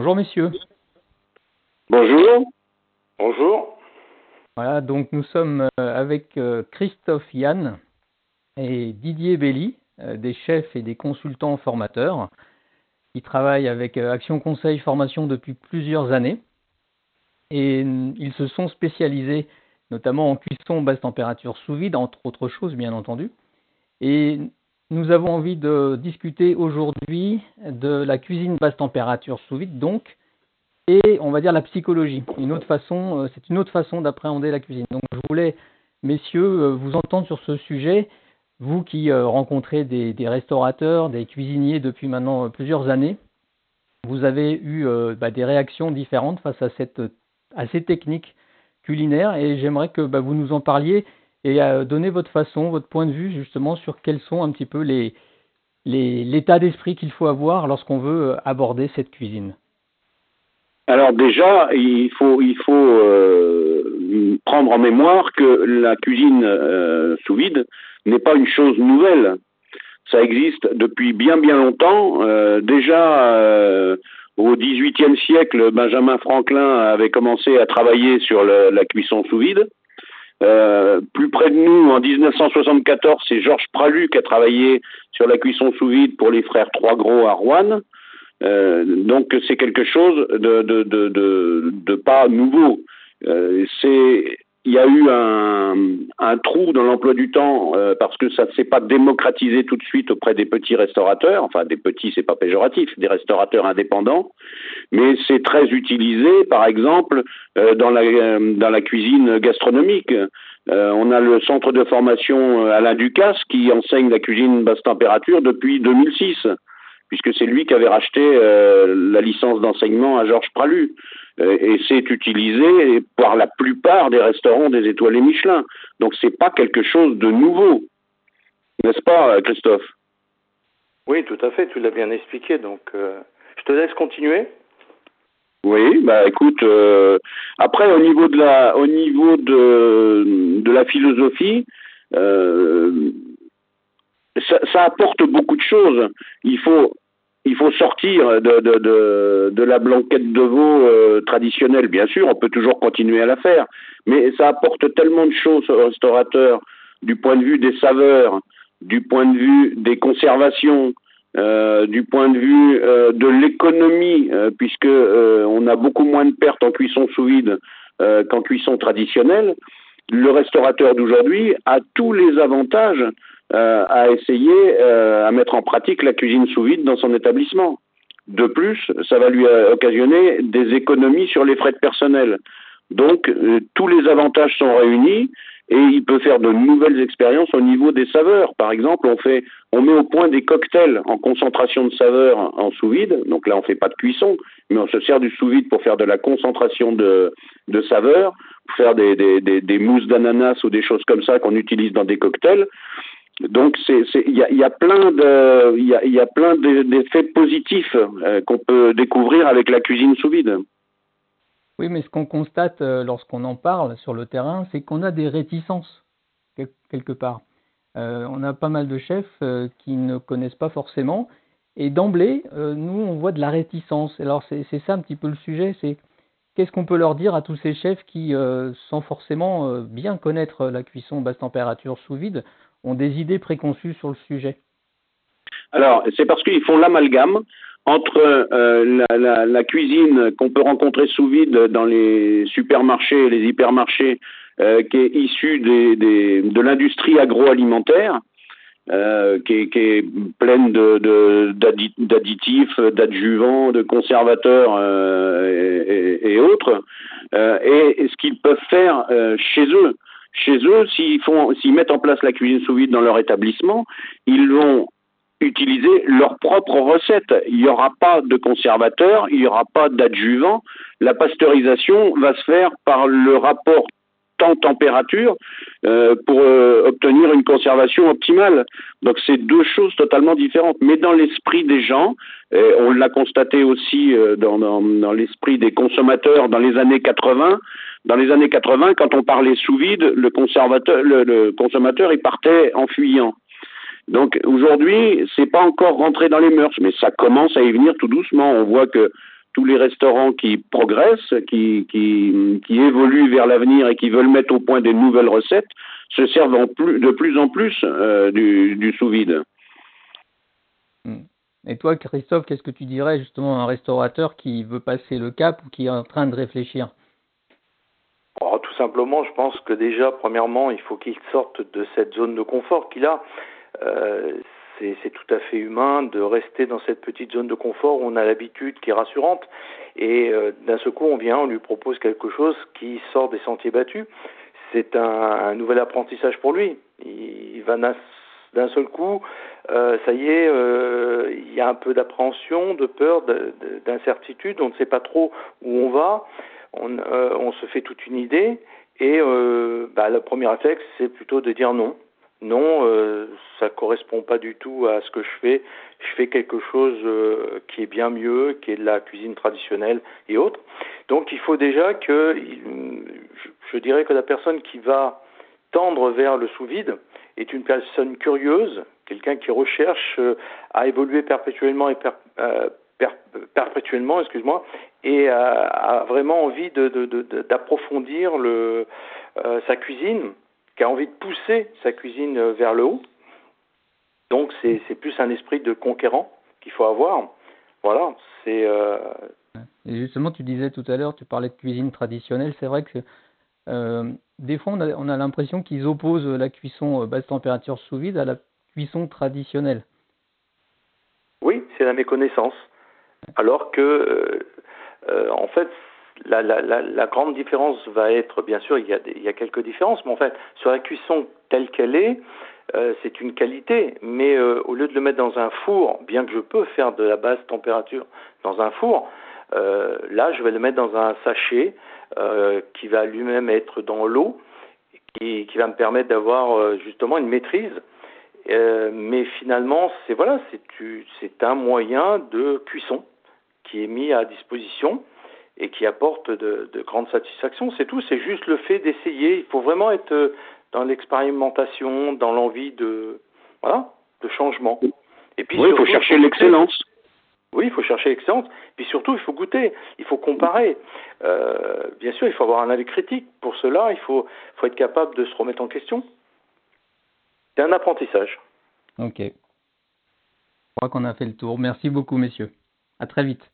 Bonjour messieurs. Bonjour. Bonjour. Voilà, donc nous sommes euh, avec euh, Christophe Yann et Didier Belli, euh, des chefs et des consultants formateurs qui travaillent avec Action Conseil Formation depuis plusieurs années. Et ils se sont spécialisés notamment en cuisson basse température sous vide, entre autres choses bien entendu. Et nous avons envie de discuter aujourd'hui de la cuisine basse température sous vide, donc, et on va dire la psychologie. Une autre façon, euh, c'est une autre façon d'appréhender la cuisine. Donc, je voulais, messieurs, euh, vous entendre sur ce sujet. Vous qui euh, rencontrez des, restaurateurs, des cuisiniers depuis maintenant plusieurs années, vous avez eu bah, des réactions différentes face à, cette, à ces techniques culinaires et j'aimerais que bah, vous nous en parliez et donner votre façon, votre point de vue justement sur quels sont un petit peu les l'état d'esprit qu'il faut avoir lorsqu'on veut aborder cette cuisine. Alors déjà, il faut, il faut euh, prendre en mémoire que la cuisine euh, sous vide n'est pas une chose nouvelle. Ça existe depuis bien bien longtemps. Euh, déjà au XVIIIe siècle, Benjamin Franklin avait commencé à travailler sur la cuisson sous vide. Plus près de nous, en 1974, c'est Georges Pralu qui a travaillé sur la cuisson sous vide pour les frères Trois Gros à Rouen. Euh, donc c'est quelque chose de, de, de, de, de pas nouveau. Euh, c'est il y a eu un, trou dans l'emploi du temps euh, parce que ça ne s'est pas démocratisé tout de suite auprès des petits restaurateurs, enfin des petits c'est pas péjoratif, des restaurateurs indépendants, mais c'est très utilisé par exemple euh, dans, la, dans la cuisine gastronomique. on a le centre de formation Alain Ducasse qui enseigne la cuisine basse température depuis 2006 puisque c'est lui qui avait racheté euh, la licence d'enseignement à Georges Pralu. Euh, et c'est utilisé par la plupart des restaurants des étoilés Michelin. Donc c'est pas quelque chose de nouveau. N'est-ce pas, euh, Christophe? Oui, tout à fait, tu l'as bien expliqué. Donc je te laisse continuer. Oui, bah écoute, après au niveau de la au niveau de, de la philosophie, ça, ça, apporte beaucoup de choses. Il faut il faut sortir de, de, la blanquette de veau euh, traditionnelle, bien sûr, on peut toujours continuer à la faire, mais ça apporte tellement de choses au restaurateur, du point de vue des saveurs, du point de vue des conservations, euh, du point de vue euh, de l'économie, puisque on a beaucoup moins de pertes en cuisson sous vide qu'en cuisson traditionnelle. Le restaurateur d'aujourd'hui a tous les avantages euh, à essayer euh, à mettre en pratique la cuisine sous vide dans son établissement. De plus, ça va lui euh, occasionner des économies sur les frais de personnel. Donc, tous les avantages sont réunis et il peut faire de nouvelles expériences au niveau des saveurs. Par exemple, on fait, on met au point des cocktails en concentration de saveurs en sous vide. Donc là, on fait pas de cuisson, mais on se sert du sous vide pour faire de la concentration de, de saveurs, pour faire des, des, des, des mousses d'ananas ou des choses comme ça qu'on utilise dans des cocktails. Donc il y a, plein de il y a, plein d'effets positifs euh, qu'on peut découvrir avec la cuisine sous vide. Oui, mais ce qu'on constate euh, lorsqu'on en parle sur le terrain, c'est qu'on a des réticences quelque part. Euh, on a pas mal de chefs qui ne connaissent pas forcément, et d'emblée, nous on voit de la réticence. Alors c'est ça un petit peu le sujet, c'est qu'est-ce qu'on peut leur dire à tous ces chefs qui, sans forcément bien connaître la cuisson basse température sous vide, ont des idées préconçues sur le sujet. Alors, c'est parce qu'ils font l'amalgame entre euh, la, la, la, cuisine qu'on peut rencontrer sous vide dans les supermarchés et les hypermarchés, euh, qui est issue des, de l'industrie agroalimentaire, euh, qui, est, pleine de, d'additifs, d'adjuvants, de conservateurs et, autres, et, ce qu'ils peuvent faire chez eux chez eux, s'ils mettent en place la cuisine sous vide dans leur établissement, ils vont utiliser leurs propres recettes. Il n'y aura pas de conservateur, il n'y aura pas d'adjuvant. La pasteurisation va se faire par le rapport temps-température euh, pour euh, obtenir une conservation optimale. Donc c'est deux choses totalement différentes. Mais dans l'esprit des gens, on l'a constaté aussi euh, dans l'esprit des consommateurs dans les années 80, dans les années 80, quand on parlait sous vide, le, conservateur, le, le consommateur, il partait en fuyant. Donc aujourd'hui, c'est pas encore rentré dans les mœurs, mais ça commence à y venir tout doucement. On voit que tous les restaurants qui progressent, qui, qui, qui évoluent vers l'avenir et qui veulent mettre au point des nouvelles recettes, se servent en plus, de plus en plus euh, du, du sous-vide. Et toi, Christophe, qu'est-ce que tu dirais justement à un restaurateur qui veut passer le cap ou qui est en train de réfléchir? Oh, Tout simplement, je pense que déjà, premièrement, il faut qu'il sorte de cette zone de confort qu'il a. Euh, c'est tout à fait humain de rester dans cette petite zone de confort où on a l'habitude qui est rassurante et euh, d'un seul coup on vient, on lui propose quelque chose qui sort des sentiers battus. C'est un, un, nouvel apprentissage pour lui. Il, il va d'un seul coup, euh, ça y est, euh, il y a un peu d'appréhension, de peur, d'incertitude, on ne sait pas trop où on va, on, euh, on se fait toute une idée, et euh, bah, le premier réflexe, c'est plutôt de dire non. Non, euh, ça correspond pas du tout à ce que je fais. Je fais quelque chose euh, qui est bien mieux, qui est de la cuisine traditionnelle et autres. Donc il faut déjà que, je, dirais que la personne qui va tendre vers le sous-vide, est une personne curieuse, quelqu'un qui recherche euh, à évoluer perpétuellement et euh, per, perpétuellement, excuse-moi, et a, a, vraiment envie d'approfondir de, de, le, euh, sa cuisine, qui a envie de pousser sa cuisine euh, vers le haut. Donc c'est plus un esprit de conquérant qu'il faut avoir. Voilà, c'est. Euh... Et justement, tu disais tout à l'heure, tu parlais de cuisine traditionnelle. C'est vrai que euh, des fois, on a, on a l'impression qu'ils opposent la cuisson basse température sous vide à la cuisson traditionnelle. Oui, c'est la méconnaissance. Alors que, euh, euh, en fait, la, la, la, grande différence va être, bien sûr, il y, a il quelques différences, mais en fait, sur la cuisson telle qu'elle est, euh, c'est une qualité. Mais euh, au lieu de le mettre dans un four, bien que je peux faire de la basse température dans un four, euh, là, je vais le mettre dans un sachet euh, qui va lui-même être dans l'eau, qui, qui va me permettre d'avoir euh, justement une maîtrise. Mais finalement, c'est voilà, c'est un moyen de cuisson qui est mis à disposition et qui apporte de, de grandes satisfactions. C'est tout, c'est juste le fait d'essayer. Il faut vraiment être dans l'expérimentation, dans l'envie de voilà, de changement. Et puis oui, il faut chercher l'excellence. Oui, il faut chercher l'excellence. Puis surtout, il faut goûter, il faut comparer. Euh, bien sûr, il faut avoir un avis critique. Pour cela, il faut, faut être capable de se remettre en question. C'est un apprentissage. Ok. Je crois qu'on a fait le tour. Merci beaucoup, messieurs. À très vite.